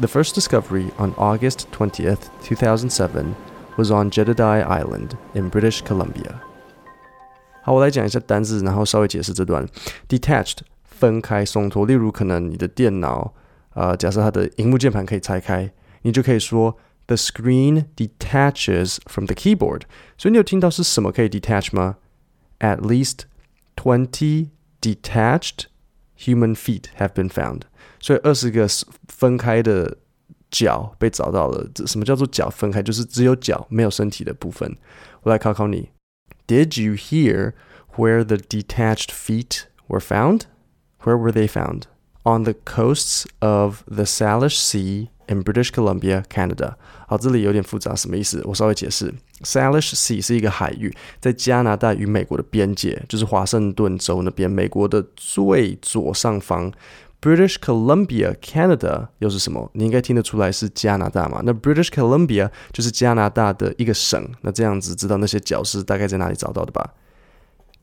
The first discovery on August 20th, 2007 was on Jedediah Island in British Columbia. 好，我来讲一下单字，然后稍微解释这段。Detached 分开松脱，例如可能你的电脑，呃，假设它的荧幕键盘可以拆开，你就可以说 The screen detaches from the keyboard。所以你有听到是什么可以 detach 吗？At least twenty detached human feet have been found。所以二十个分开的脚被找到了。这什么叫做脚分开？就是只有脚没有身体的部分。我来考考你：Did you hear where the detached feet were found? Where were they found? On the coasts of the Salish Sea in British Columbia, Canada。好，这里有点复杂，什么意思？我稍微解释。Salish Sea 是一个海域，在加拿大与美国的边界，就是华盛顿州那边，美国的最左上方。British Columbia, Canada 又是什么？你应该听得出来是加拿大嘛？那 British Columbia 就是加拿大的一个省。那这样子知道那些角是大概在哪里找到的吧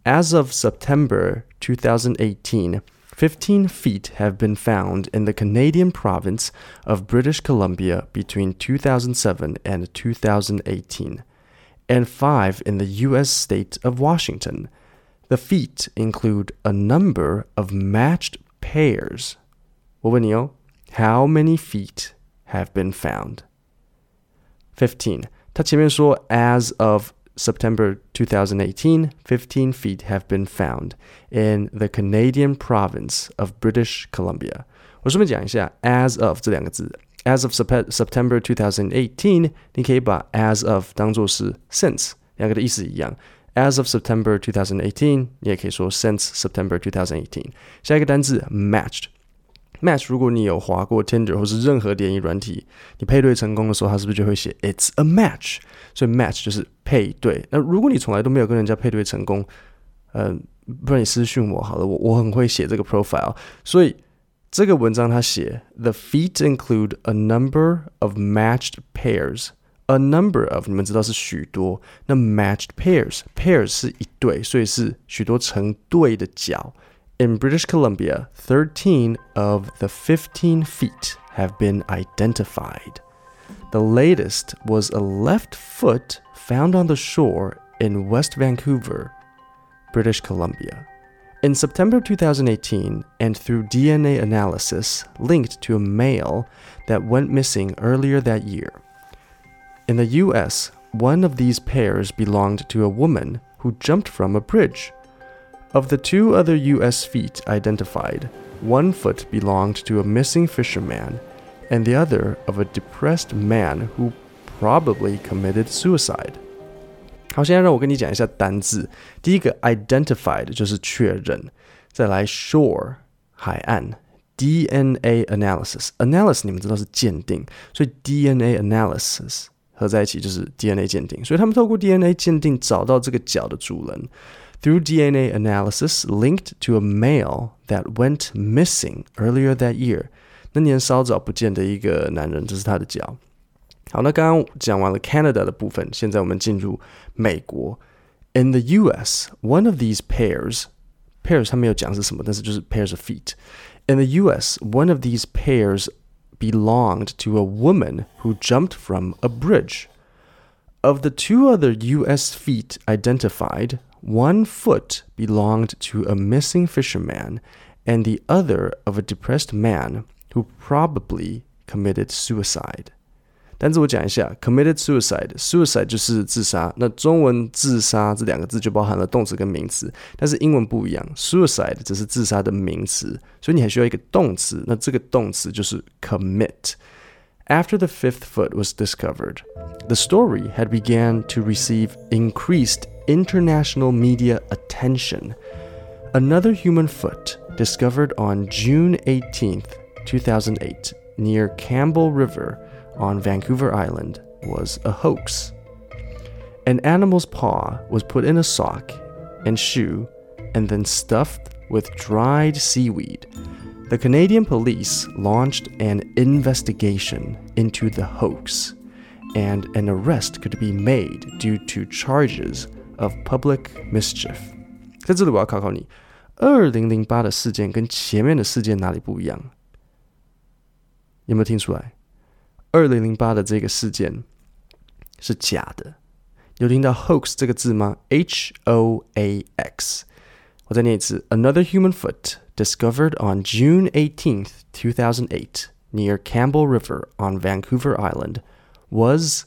？As of September 2018, 15 feet have been found in the Canadian province of British Columbia between 2007 and 2018, and five in the U.S. state of Washington. The feet include a number of matched pairs. 我问你哦，How many feet have been found? Fifteen. 它前面说 as of September 2018, 15 feet have been found in the Canadian province of British Columbia. 我顺便讲一下 as of 这两个字。As of September 2018，你可以把 as of 当做是 since，两个的意思一样。as of September 2018，你也可以说 since September 2018。下一个单字 matched。 match，如果你有划过 Tinder 或是任何联谊软体，你配对成功的时候，它是不是就会写 It's a match？所以 match 就是配对。那如果你从来都没有跟人家配对成功，嗯，不然你私讯我好了，我我很会写这个 profile。所以这个文章它写 The feet include a number of matched pairs。a number of 你们知道是许多，那 matched pairs pairs 是一对，所以是许多成对的脚。In British Columbia, 13 of the 15 feet have been identified. The latest was a left foot found on the shore in West Vancouver, British Columbia. In September 2018, and through DNA analysis linked to a male that went missing earlier that year, in the US, one of these pairs belonged to a woman who jumped from a bridge. Of the two other US feet identified, one foot belonged to a missing fisherman, and the other of a depressed man who probably committed suicide. 好，现在让我跟你讲一下单字。第一个 identified 就是确认，再来 shore 海岸，DNA analysis analysis 你们知道是鉴定，所以 DNA analysis 合在一起就是 DNA 鉴定，所以他们透过 DNA 鉴定找到这个脚的主人。 Through DNA analysis linked to a male that went missing earlier that year，那年稍早不见的一个男人，这是他的脚。好，那刚刚讲完了 Canada 的部分，现在我们进入美国。In the U.S., one of these pairs pairs 他没有讲是什么，但是就是 pairs of feet. In the U.S., one of these pairs belonged to a woman who jumped from a bridge. Of the two other U.S. feet identified, one foot belonged to a missing fisherman and the other of a depressed man who probably committed suicide. 单词我讲一下，committed suicide，suicide 就是自杀。那中文自杀这两个字就包含了动词跟名词，但是英文不一样，suicide 只是自杀的名词，所以你还需要一个动词。那这个动词就是 commit。 after the fifth foot was discovered, the story had began to receive increased international media attention. Another human foot discovered on June 18, 2008, near Campbell River on Vancouver Island was a hoax. An animal's paw was put in a sock and shoe and then stuffed with dried seaweed The Canadian police launched an investigation into the hoax, and an arrest could be made due to charges of public mischief. 在这里我要考考你，二零零八的事件跟前面的事件哪里不一样？有没有听出来？二零零八的这个事件是假的。有听到 hoax 这个字吗？H O A X。我再念一次：Another human foot discovered on June 18th, 2008, near Campbell River on Vancouver Island, was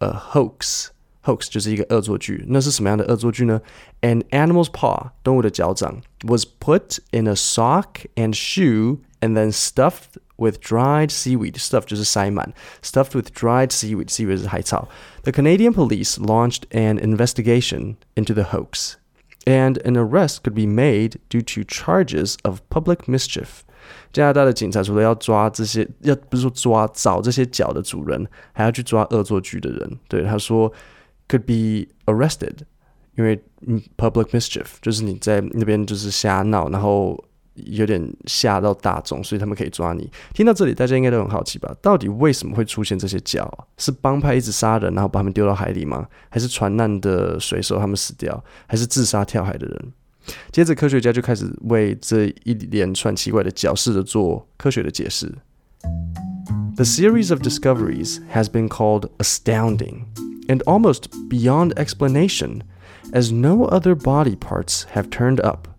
a hoax. Hoax 就是一个恶作剧。那是什么样的恶作剧呢？An animal's paw 动物的脚掌 was put in a sock and shoe and then stuffed with dried seaweed. Stuffed 就是塞满，stuffed with dried seaweed. Seaweed 是海草。The Canadian police launched an investigation into the hoax, and an arrest could be made due to charges of public mischief. 加拿大的警察除了要抓这些，要不是说抓找这些脚的主人，还要去抓恶作剧的人。对，他说 could be arrested，因为 public mischief 就是你在那边就是瞎闹，然后 有点吓到大众，所以他们可以抓你。听到这里，大家应该都很好奇吧？到底为什么会出现这些脚？是帮派一直杀人，然后把他们丢到海里吗？还是船难的水手他们死掉？还是自杀跳海的人？接着，科学家就开始为这一连串奇怪的脚试着做科学的解释。The series of discoveries has been called astounding and almost beyond explanation, as no other body parts have turned up.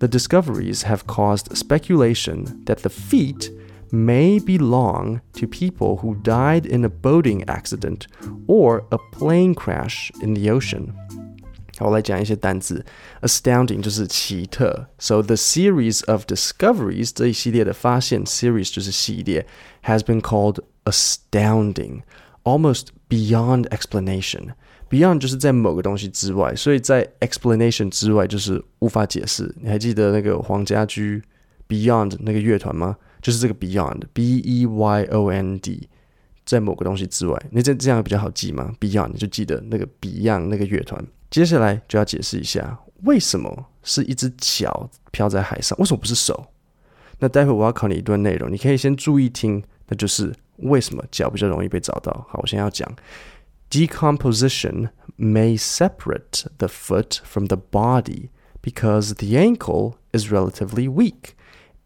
The discoveries have caused speculation that the feet may belong to people who died in a boating accident or a plane crash in the ocean. 好，我来讲一些单字。Astounding 就是奇特，so the series of discoveries 这一系列的发现，series 就是系列，has been called astounding, almost beyond explanation. Beyond 就是在某个东西之外，所以在 explanation 之外就是无法解释。你还记得那个黄家驹 Beyond 那个乐团吗？就是这个 Beyond，B E Y O N D，在某个东西之外。那这这样比较好记吗？Beyond 你就记得那个 Beyond 那个乐团。接下来就要解释一下，为什么是一只脚飘在海上，为什么不是手？那待会我要考你一段内容，你可以先注意听，那就是为什么脚比较容易被找到。好，我先要讲 ，decomposition may separate the foot from the body because the ankle is relatively weak,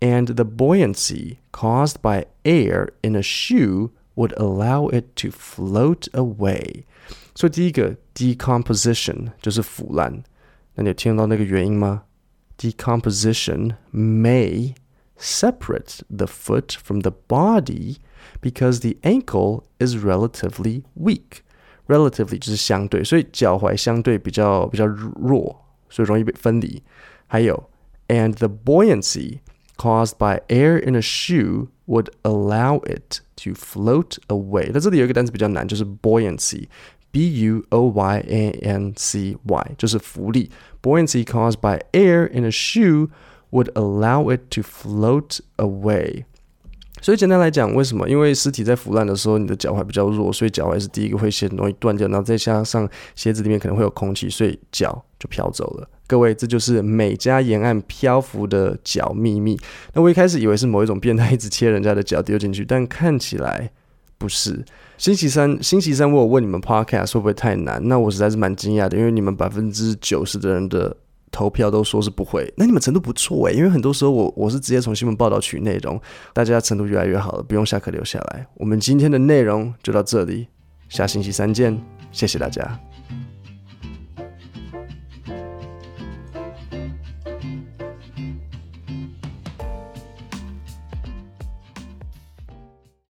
and the buoyancy caused by air in a shoe would allow it to float away. 所以第一个 decomposition 就是腐烂，那你有听到那个原因吗？Decomposition may separate the foot from the body because the ankle is relatively weak. Relatively 就是相对，所以脚踝相对比较比较弱，所以容易被分离。还有，and the buoyancy caused by air in a shoe would allow it to float away。那这里有一个单词比较难，就是 buoyancy。B U O Y A N C Y，就是浮力。Buoyancy caused by air in a shoe would allow it to float away。 所以简单来讲，为什么？因为尸体在腐烂的时候，你的脚踝比较弱，所以脚踝是第一个会先容易断掉，然后再加上鞋子里面可能会有空气，所以脚就飘走了。各位，这就是美加沿岸漂浮的脚秘密。那我一开始以为是某一种变态一直切人家的脚丢进去，但看起来不是。星期三，星期三我有问你们 podcast 会不会太难？那我实在是蛮惊讶的，因为你们百分之九十的人的投票都说是不会。那你们程度不错诶，因为很多时候我我是直接从新闻报道取内容，大家程度越来越好了，不用下课留下来。我们今天的内容就到这里，下星期三见，谢谢大家。